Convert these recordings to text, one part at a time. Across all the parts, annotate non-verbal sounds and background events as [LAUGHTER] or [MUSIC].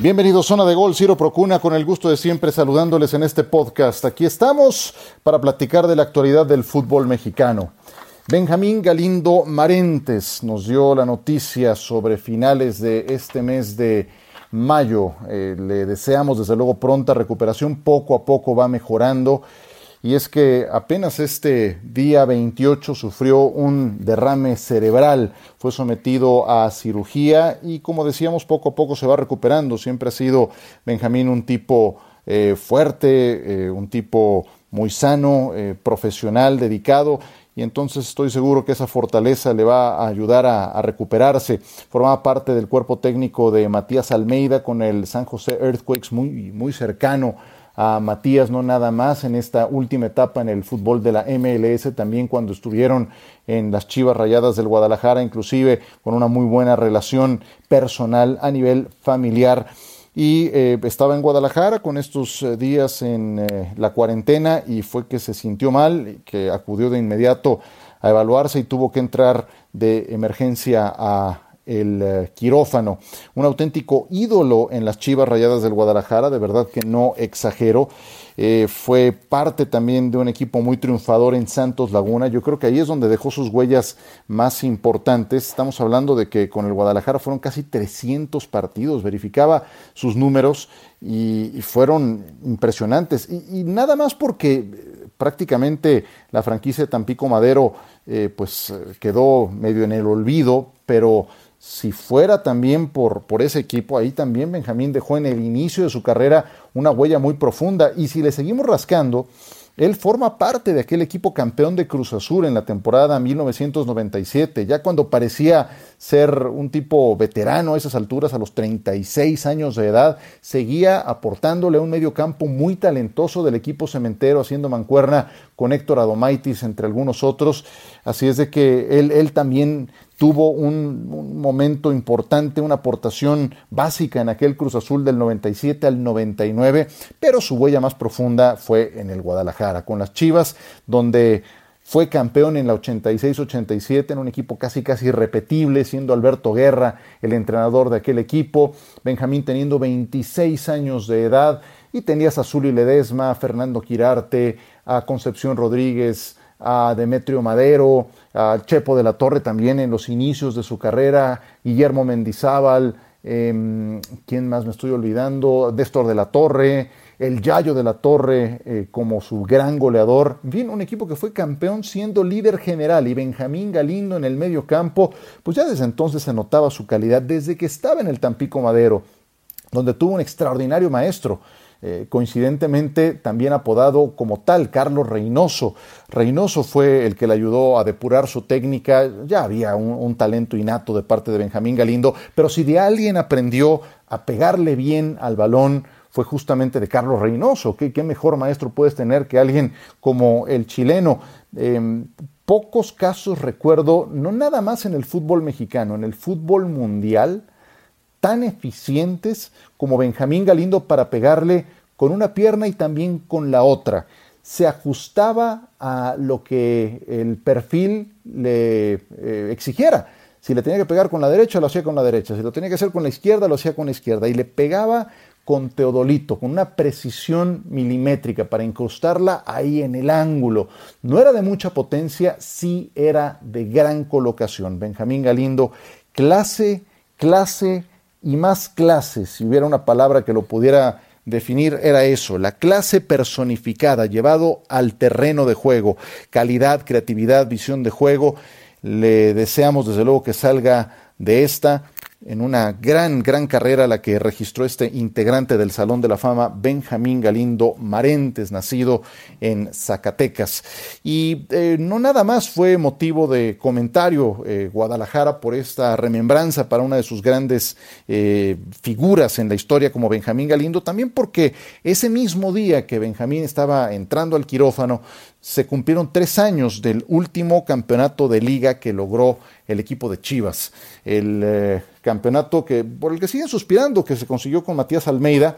Bienvenidos Zona de Gol, Ciro Procuna, con el gusto de siempre saludándoles en este podcast. Aquí estamos para platicar de la actualidad del fútbol mexicano. Benjamín Galindo Marentes nos dio la noticia sobre finales de este mes de mayo. Eh, le deseamos desde luego pronta recuperación, poco a poco va mejorando y es que apenas este día 28 sufrió un derrame cerebral, fue sometido a cirugía y como decíamos poco a poco se va recuperando. Siempre ha sido Benjamín un tipo eh, fuerte, eh, un tipo muy sano, eh, profesional, dedicado y entonces estoy seguro que esa fortaleza le va a ayudar a, recuperarse. Formaba parte del cuerpo técnico de Matías Almeida con el San José Earthquakes muy, muy cercano a Matías, no nada más en esta última etapa en el fútbol de la MLS, también cuando estuvieron en las Chivas Rayadas del Guadalajara, inclusive con una muy buena relación personal a nivel familiar. Y eh, estaba en Guadalajara con estos eh, días en eh, la cuarentena y fue que se sintió mal, que acudió de inmediato a evaluarse y tuvo que entrar de emergencia a el eh, quirófano, un auténtico ídolo en las Chivas Rayadas del Guadalajara, de verdad que no exagero. Eh, fue parte también de un equipo muy triunfador en Santos Laguna. Yo creo que ahí es donde dejó sus huellas más importantes. Estamos hablando de que con el Guadalajara fueron casi 300 partidos. Verificaba sus números y, fueron impresionantes. Y, nada más porque prácticamente la franquicia de Tampico Madero eh, pues quedó medio en el olvido, pero si fuera también por, por ese equipo, ahí también Benjamín dejó en el inicio de su carrera una huella muy profunda. Y si le seguimos rascando, él forma parte de aquel equipo campeón de Cruz Azul en la temporada 1997, ya cuando parecía ser un tipo veterano a esas alturas, a los 36 años de edad, seguía aportándole a un medio campo muy talentoso del equipo cementero, haciendo mancuerna con Héctor Adomaitis, entre algunos otros. Así es de que él, él también tuvo un, momento importante, una aportación básica en aquel Cruz Azul del 97 al 99, pero su huella más profunda fue en el Guadalajara, con las Chivas, donde fue campeón en la 86-87 en un equipo casi casi irrepetible, siendo Alberto Guerra el entrenador de aquel equipo, Benjamín teniendo 26 años de edad, y tenías a Zuli Ledesma, a Fernando Quirarte, a Concepción Rodríguez, a Demetrio Madero, a Chepo de la Torre también en los inicios de su carrera, Guillermo Mendizábal, eh, ¿quién más me estoy olvidando? Déstor de la Torre, el Yayo de la Torre eh, como su gran goleador. En fin, un equipo que fue campeón siendo líder general y Benjamín Galindo en el medio campo, pues ya desde entonces se notaba su calidad, desde que estaba en el Tampico Madero, donde tuvo un extraordinario maestro. Eh, coincidentemente también apodado como tal Carlos Reynoso. Reynoso fue el que le ayudó a depurar su técnica, ya había un, talento innato de parte de Benjamín Galindo, pero si de alguien aprendió a pegarle bien al balón, fue justamente de Carlos Reynoso. ¿Qué, qué mejor maestro puedes tener que alguien como el chileno? Eh, pocos casos recuerdo, no nada más en el fútbol mexicano, en el fútbol mundial, tan eficientes como Benjamín Galindo para pegarle con una pierna y también con la otra. Se ajustaba a lo que el perfil le eh, exigiera. Si le tenía que pegar con la derecha, lo hacía con la derecha. Si lo tenía que hacer con la izquierda, lo hacía con la izquierda. Y le pegaba con teodolito, con una precisión milimétrica para incrustarla ahí en el ángulo. No era de mucha potencia, sí era de gran colocación. Benjamín Galindo, clase, clase, y más clases, si hubiera una palabra que lo pudiera definir, era eso, la clase personificada, llevado al terreno de juego, calidad, creatividad, visión de juego. Le deseamos desde luego que salga de esta en una gran, gran carrera la que registró este integrante del Salón de la Fama, Benjamín Galindo Marentes, nacido en Zacatecas. Y eh, no nada más fue motivo de comentario eh, Guadalajara por esta remembranza para una de sus grandes eh, figuras en la historia como Benjamín Galindo, también porque ese mismo día que Benjamín estaba entrando al quirófano, se cumplieron tres años del último campeonato de liga que logró el equipo de Chivas. El campeonato que, por el que siguen suspirando, que se consiguió con Matías Almeida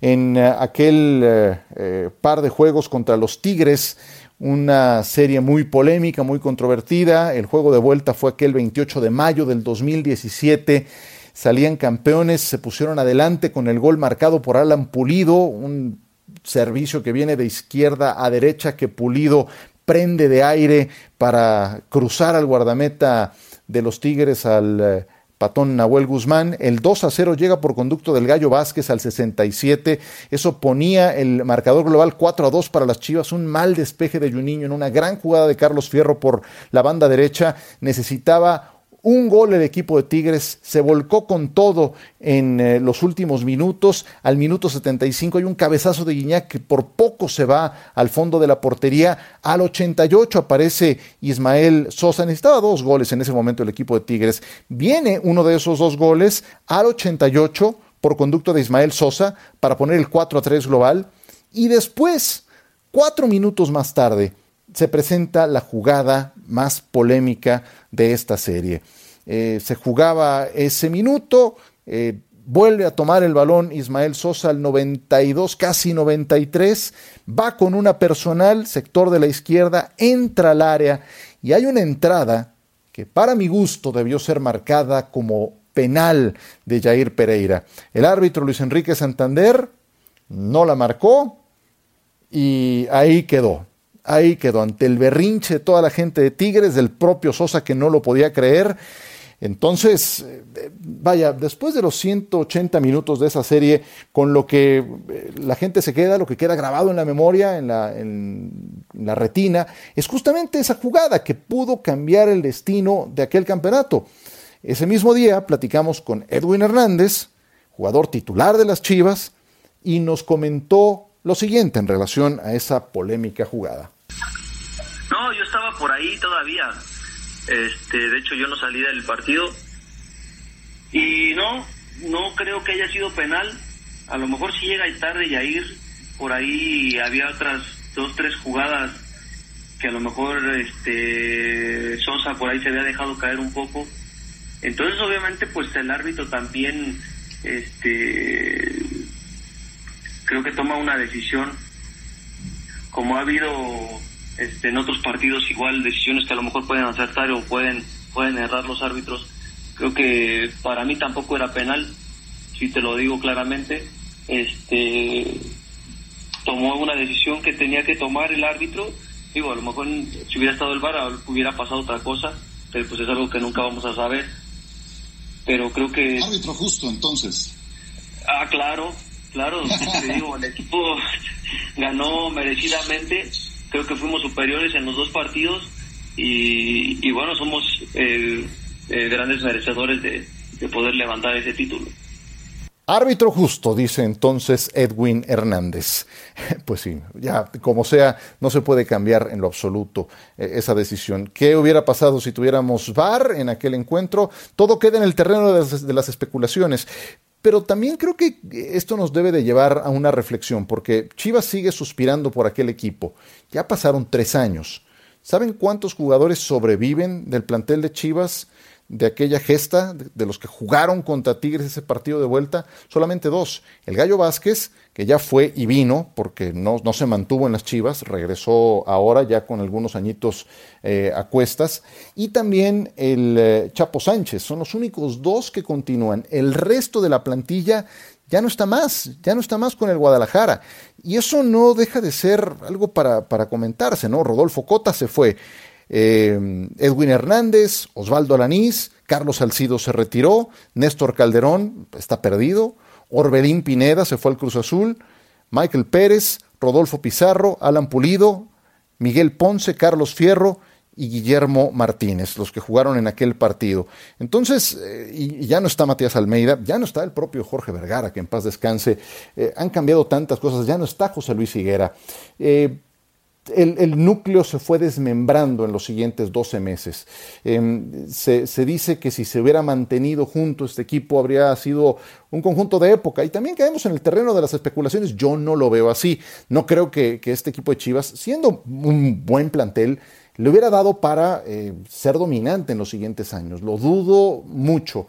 en eh, aquel eh, eh, par de juegos contra los Tigres, una serie muy polémica, muy controvertida. El juego de vuelta fue aquel 28 de mayo del 2017 salían campeones, se pusieron adelante con el gol marcado por Alan Pulido, un servicio que viene de izquierda a derecha que Pulido prende de aire para cruzar al guardameta de los Tigres al patón Nahuel Guzmán. El 2 a 0 llega por conducto del Gallo Vázquez al 67. Eso ponía el marcador global 4 a 2 para las Chivas. Un mal despeje de Juninho en una gran jugada de Carlos Fierro por la banda derecha. Necesitaba un gol el equipo de Tigres, se volcó con todo en eh, los últimos minutos. Al minuto 75 hay un cabezazo de Guiñac que por poco se va al fondo de la portería. Al 88 aparece Ismael Sosa. Necesitaba dos goles en ese momento el equipo de Tigres. Viene uno de esos dos goles al 88 por conducto de Ismael Sosa para poner el 4 a 3 global. Y después, cuatro minutos más tarde, se presenta la jugada más polémica de esta serie. Eh, se jugaba ese minuto, eh, vuelve a tomar el balón Ismael Sosa al 92, casi 93, va con una personal, sector de la izquierda, entra al área y hay una entrada que para mi gusto debió ser marcada como penal de Jair Pereira. El árbitro Luis Enrique Santander no la marcó y ahí quedó ahí quedó, ante el berrinche de toda la gente de Tigres, del propio Sosa que no lo podía creer. Entonces, eh, vaya, después de los 180 minutos de esa serie, con lo que eh, la gente se queda, lo que queda grabado en la memoria, en la, en la retina, es justamente esa jugada que pudo cambiar el destino de aquel campeonato. Ese mismo día platicamos con Edwin Hernández, jugador titular de las Chivas, y nos comentó lo siguiente en relación a esa polémica jugada. No, yo estaba por ahí todavía. Este, de hecho, yo no salí del partido. Y no, no creo que haya sido penal. A lo mejor si llega tarde ir Por ahí había otras dos, tres jugadas que a lo mejor este Sosa por ahí se había dejado caer un poco. Entonces, obviamente, pues el árbitro también este creo que toma una decisión como ha habido este, en otros partidos igual decisiones que a lo mejor pueden acertar o pueden, pueden errar los árbitros. Creo que para mí tampoco era penal, si te lo digo claramente. Este tomó una decisión que tenía que tomar el árbitro. Digo, a lo mejor si hubiera estado el VAR hubiera pasado otra cosa, pero pues es algo que nunca vamos a saber. Pero creo que... Árbitro justo entonces. Ah, claro, claro, te digo, el equipo [LAUGHS] ganó merecidamente creo que fuimos superiores en los dos partidos y, bueno, somos eh, eh, grandes merecedores de, de poder levantar ese título. Árbitro justo, dice entonces Edwin Hernández. [LAUGHS] Pues sí, ya como sea, no se puede cambiar en lo absoluto eh, esa decisión. ¿Qué hubiera pasado si tuviéramos VAR en aquel encuentro? Todo queda en el terreno de las, especulaciones. Pero también creo que esto nos debe de llevar a una reflexión, porque Chivas sigue suspirando por aquel equipo. Ya pasaron tres años. ¿Saben cuántos jugadores sobreviven del plantel de Chivas? de aquella gesta, de, los que jugaron contra Tigres ese partido de vuelta, solamente dos. El Gallo Vázquez, que ya fue y vino, porque no, no se mantuvo en las Chivas, regresó ahora ya con algunos añitos eh, a cuestas, y también el eh, Chapo Sánchez. Son los únicos dos que continúan. El resto de la plantilla ya no está más, ya no está más con el Guadalajara. Y eso no deja de ser algo para, para comentarse, ¿no? Rodolfo Cota se fue. Eh, Edwin Hernández, Osvaldo Alanís, Carlos Salcido se retiró, Néstor Calderón está perdido, Orbelín Pineda se fue al Cruz Azul, Michael Pérez, Rodolfo Pizarro, Alan Pulido, Miguel Ponce, Carlos Fierro y Guillermo Martínez, los que jugaron en aquel partido. Entonces, eh, y, ya no está Matías Almeida, ya no está el propio Jorge Vergara, que en paz descanse, eh, han cambiado tantas cosas, ya no está José Luis Higuera el, núcleo se fue desmembrando en los siguientes 12 meses. Em, se, dice que si se hubiera mantenido junto este equipo habría sido un conjunto de época. Y también caemos en el terreno de las especulaciones. Yo no lo veo así. No creo que, este equipo de Chivas, siendo un buen plantel, le hubiera dado para eh, ser dominante en los siguientes años. Lo dudo mucho,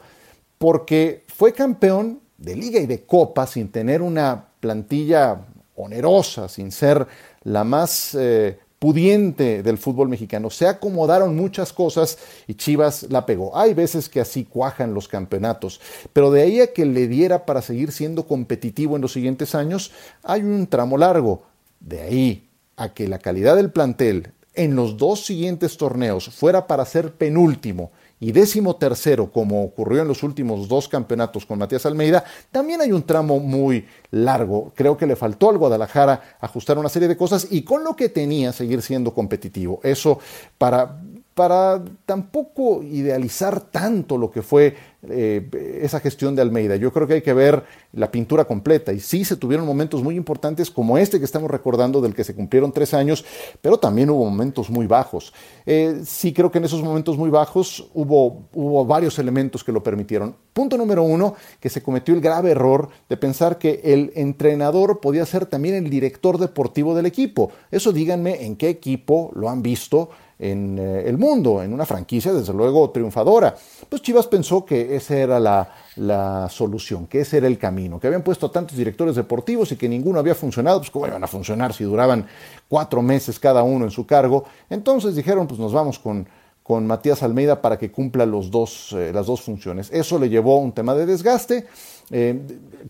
porque fue campeón de liga y de copa sin tener una plantilla onerosa, sin ser la más eh, pudiente del fútbol mexicano. Se acomodaron muchas cosas y Chivas la pegó. Hay veces que así cuajan los campeonatos, pero de ahí a que le diera para seguir siendo competitivo en los siguientes años, hay un tramo largo. De ahí a que la calidad del plantel en los dos siguientes torneos fuera para ser penúltimo y décimo tercero, como ocurrió en los últimos dos campeonatos con Matías Almeida, también hay un tramo muy largo. Creo que le faltó al Guadalajara ajustar una serie de cosas y con lo que tenía seguir siendo competitivo. Eso para para tampoco idealizar tanto lo que fue eh, esa gestión de Almeida. Yo creo que hay que ver la pintura completa y sí se tuvieron momentos muy importantes como este que estamos recordando del que se cumplieron tres años, pero también hubo momentos muy bajos. Eh, sí creo que en esos momentos muy bajos hubo, hubo varios elementos que lo permitieron. Punto número uno, que se cometió el grave error de pensar que el entrenador podía ser también el director deportivo del equipo. Eso díganme en qué equipo lo han visto en eh, el mundo, en una franquicia desde luego triunfadora. Pues Chivas pensó que esa era la, la, solución, que ese era el camino, que habían puesto tantos directores deportivos y que ninguno había funcionado, pues cómo iban a funcionar si duraban cuatro meses cada uno en su cargo. Entonces dijeron, pues nos vamos con, con Matías Almeida para que cumpla los dos, eh, las dos funciones. Eso le llevó a un tema de desgaste eh,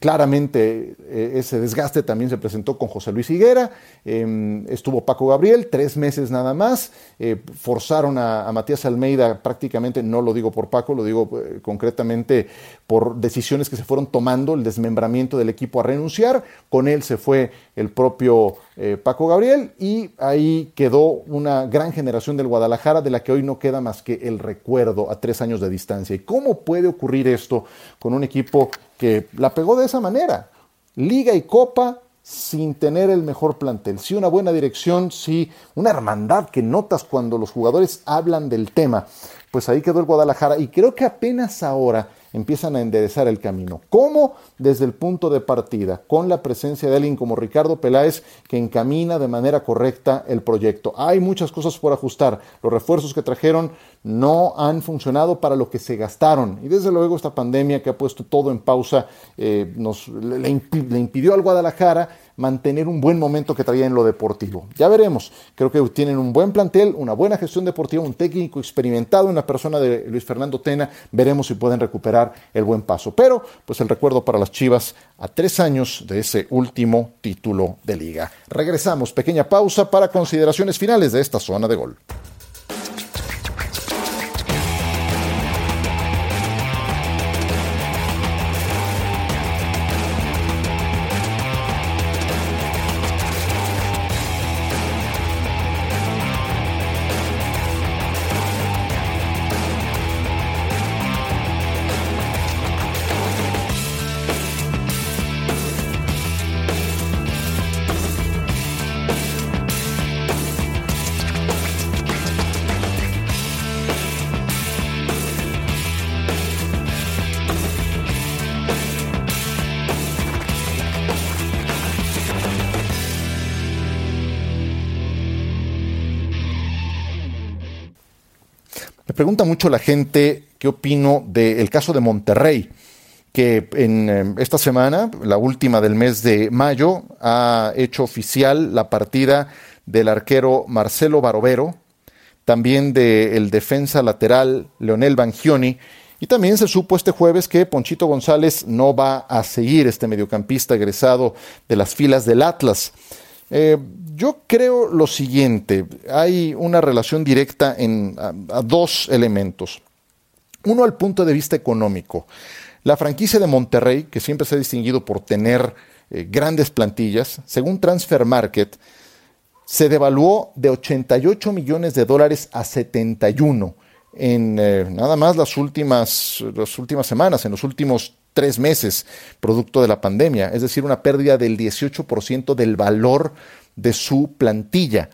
claramente eh, ese desgaste también se presentó con José Luis Higuera, em, estuvo Paco Gabriel, tres meses nada más, eh, forzaron a, Matías Almeida prácticamente, no lo digo por Paco, lo digo concretamente por decisiones que se fueron tomando, el desmembramiento del equipo a renunciar, con él se fue el propio Paco Gabriel y ahí quedó una gran generación del Guadalajara de la que hoy no queda más que el recuerdo a tres años de distancia. ¿Y cómo puede ocurrir esto con un equipo que la pegó de esa manera. Liga y Copa sin tener el mejor plantel. Sí una buena dirección, sí una hermandad que notas cuando los jugadores hablan del tema. Pues ahí quedó el Guadalajara y creo que apenas ahora empiezan a enderezar el camino. ¿Cómo? Desde el punto de partida, con la presencia de alguien como Ricardo Peláez que encamina de manera correcta el proyecto. Hay muchas cosas por ajustar. Los refuerzos que trajeron no han funcionado para lo que se gastaron. Y desde luego esta pandemia que ha puesto todo en pausa eh, nos, le impidió al Guadalajara mantener un buen momento que traía en lo deportivo. Ya veremos, creo que tienen un buen plantel, una buena gestión deportiva, un técnico experimentado, una persona de Luis Fernando Tena, veremos si pueden recuperar el buen paso. Pero, pues el recuerdo para las Chivas a tres años de ese último título de liga. Regresamos, pequeña pausa para consideraciones finales de esta zona de gol. Pregunta mucho la gente qué opino del caso de Monterrey, que en em, esta semana, la última del mes de mayo, ha hecho oficial la partida del arquero Marcelo Barovero, también del defensa lateral Leonel Bangioni, y también se supo este jueves que Ponchito González no va a seguir este mediocampista egresado de las filas del Atlas. Eh, yo creo lo siguiente, hay una relación directa en, a, dos elementos. Uno al punto de vista económico. La franquicia de Monterrey, que siempre se ha distinguido por tener eh, grandes plantillas, según Transfer Market, se devaluó de 88 millones de dólares a 71 en eh, nada más las últimas, las últimas semanas, en los últimos tres meses, producto de la pandemia, es decir, una pérdida del 18% del valor de su plantilla.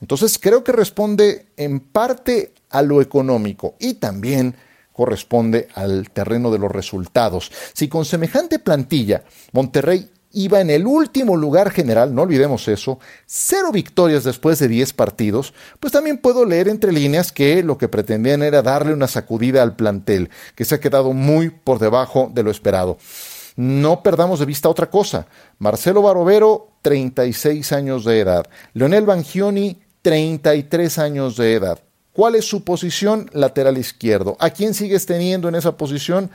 Entonces creo que responde en parte a lo económico y también corresponde al terreno de los resultados. Si con semejante plantilla Monterrey iba en el último lugar general, no olvidemos eso, cero victorias después de 10 partidos, pues también puedo leer entre líneas que lo que pretendían era darle una sacudida al plantel, que se ha quedado muy por debajo de lo esperado. No perdamos de vista otra cosa. Marcelo Barovero, 36 años de edad. Leonel Bangioni, 33 años de edad. ¿Cuál es su posición? Lateral izquierdo. ¿A quién sigues teniendo en esa posición?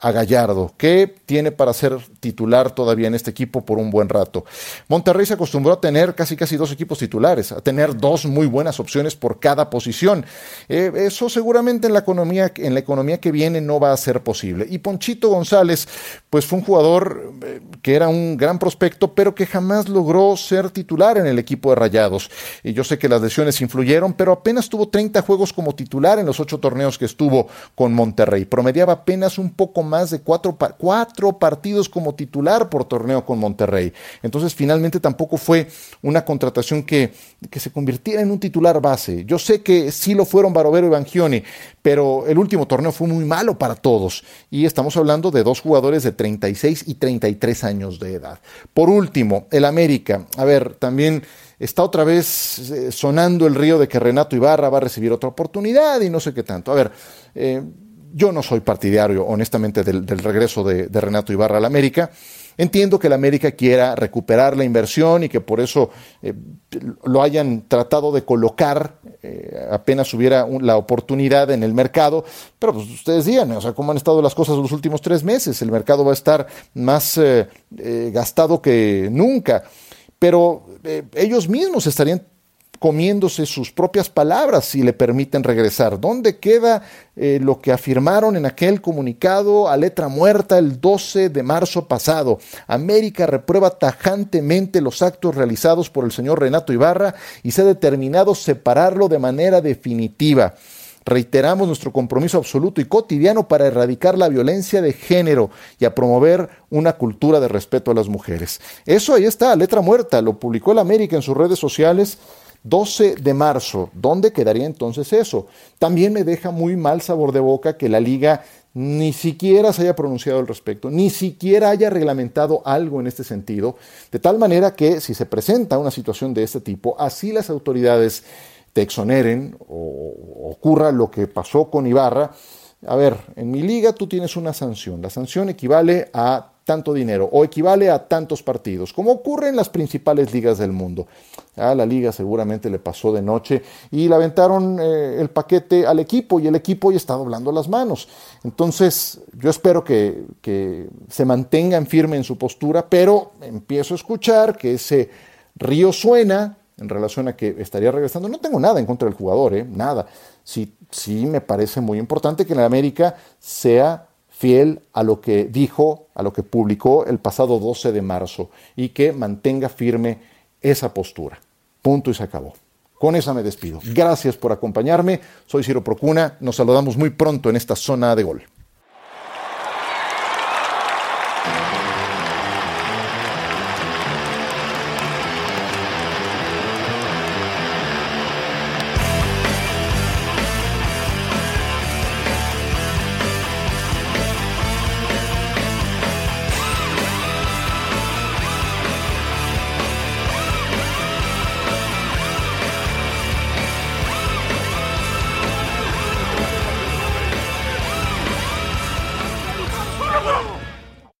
A Gallardo, que tiene para ser titular todavía en este equipo por un buen rato. Monterrey se acostumbró a tener casi casi dos equipos titulares, a tener dos muy buenas opciones por cada posición. Eh, eso seguramente en la economía, en la economía que viene no va a ser posible. Y Ponchito González, pues fue un jugador eh, que era un gran prospecto, pero que jamás logró ser titular en el equipo de Rayados. Y yo sé que las lesiones influyeron, pero apenas tuvo 30 juegos como titular en los ocho torneos que estuvo con Monterrey. Promediaba apenas un poco más de cuatro, cuatro partidos como titular por torneo con Monterrey. Entonces finalmente tampoco fue una contratación que, que se convirtiera en un titular base. Yo sé que sí lo fueron Barovero y Bangioni, pero el último torneo fue muy malo para todos. Y estamos hablando de dos jugadores de 36 y 33 años de edad. Por último, el América. A ver, también está otra vez eh, sonando el río de que Renato Ibarra va a recibir otra oportunidad y no sé qué tanto. A ver, eh, yo no soy partidario, honestamente, del, regreso de, Renato Ibarra al América. Entiendo que el América quiera recuperar la inversión y que por eso eh, lo hayan tratado de colocar eh, apenas hubiera la oportunidad en el mercado, pero pues ustedes digan, o sea, cómo han estado las cosas los últimos tres meses, el mercado va a estar más eh, gastado que nunca, pero ellos mismos estarían comiéndose sus propias palabras si le permiten regresar. ¿Dónde queda eh, lo que afirmaron en aquel comunicado a letra muerta el 12 de marzo pasado? América reprueba tajantemente los actos realizados por el señor Renato Ibarra y se ha determinado separarlo de manera definitiva. Reiteramos nuestro compromiso absoluto y cotidiano para erradicar la violencia de género y a promover una cultura de respeto a las mujeres. Eso ahí está, letra muerta, lo publicó el América en sus redes sociales 12 de marzo, ¿dónde quedaría entonces eso? También me deja muy mal sabor de boca que la liga ni siquiera se haya pronunciado al respecto, ni siquiera haya reglamentado algo en este sentido, de tal manera que si se presenta una situación de este tipo, así las autoridades te exoneren o ocurra lo que pasó con Ibarra, a ver, en mi liga tú tienes una sanción. La sanción equivale a tanto dinero o equivale a tantos partidos, como ocurre en las principales ligas del mundo. A la liga seguramente le pasó de noche y le aventaron eh, el paquete al equipo y el equipo ya está doblando las manos. Entonces, yo espero que, que se mantengan firme en su postura, pero empiezo a escuchar que ese río suena en relación a que estaría regresando. No tengo nada en contra del jugador, ¿eh? nada. Sí, sí me parece muy importante que en América sea fiel a lo que dijo, a lo que publicó el pasado 12 de marzo y que mantenga firme esa postura. Punto y se acabó. Con esa me despido. Gracias por acompañarme. Soy Ciro Procuna. Nos saludamos muy pronto en esta zona de gol.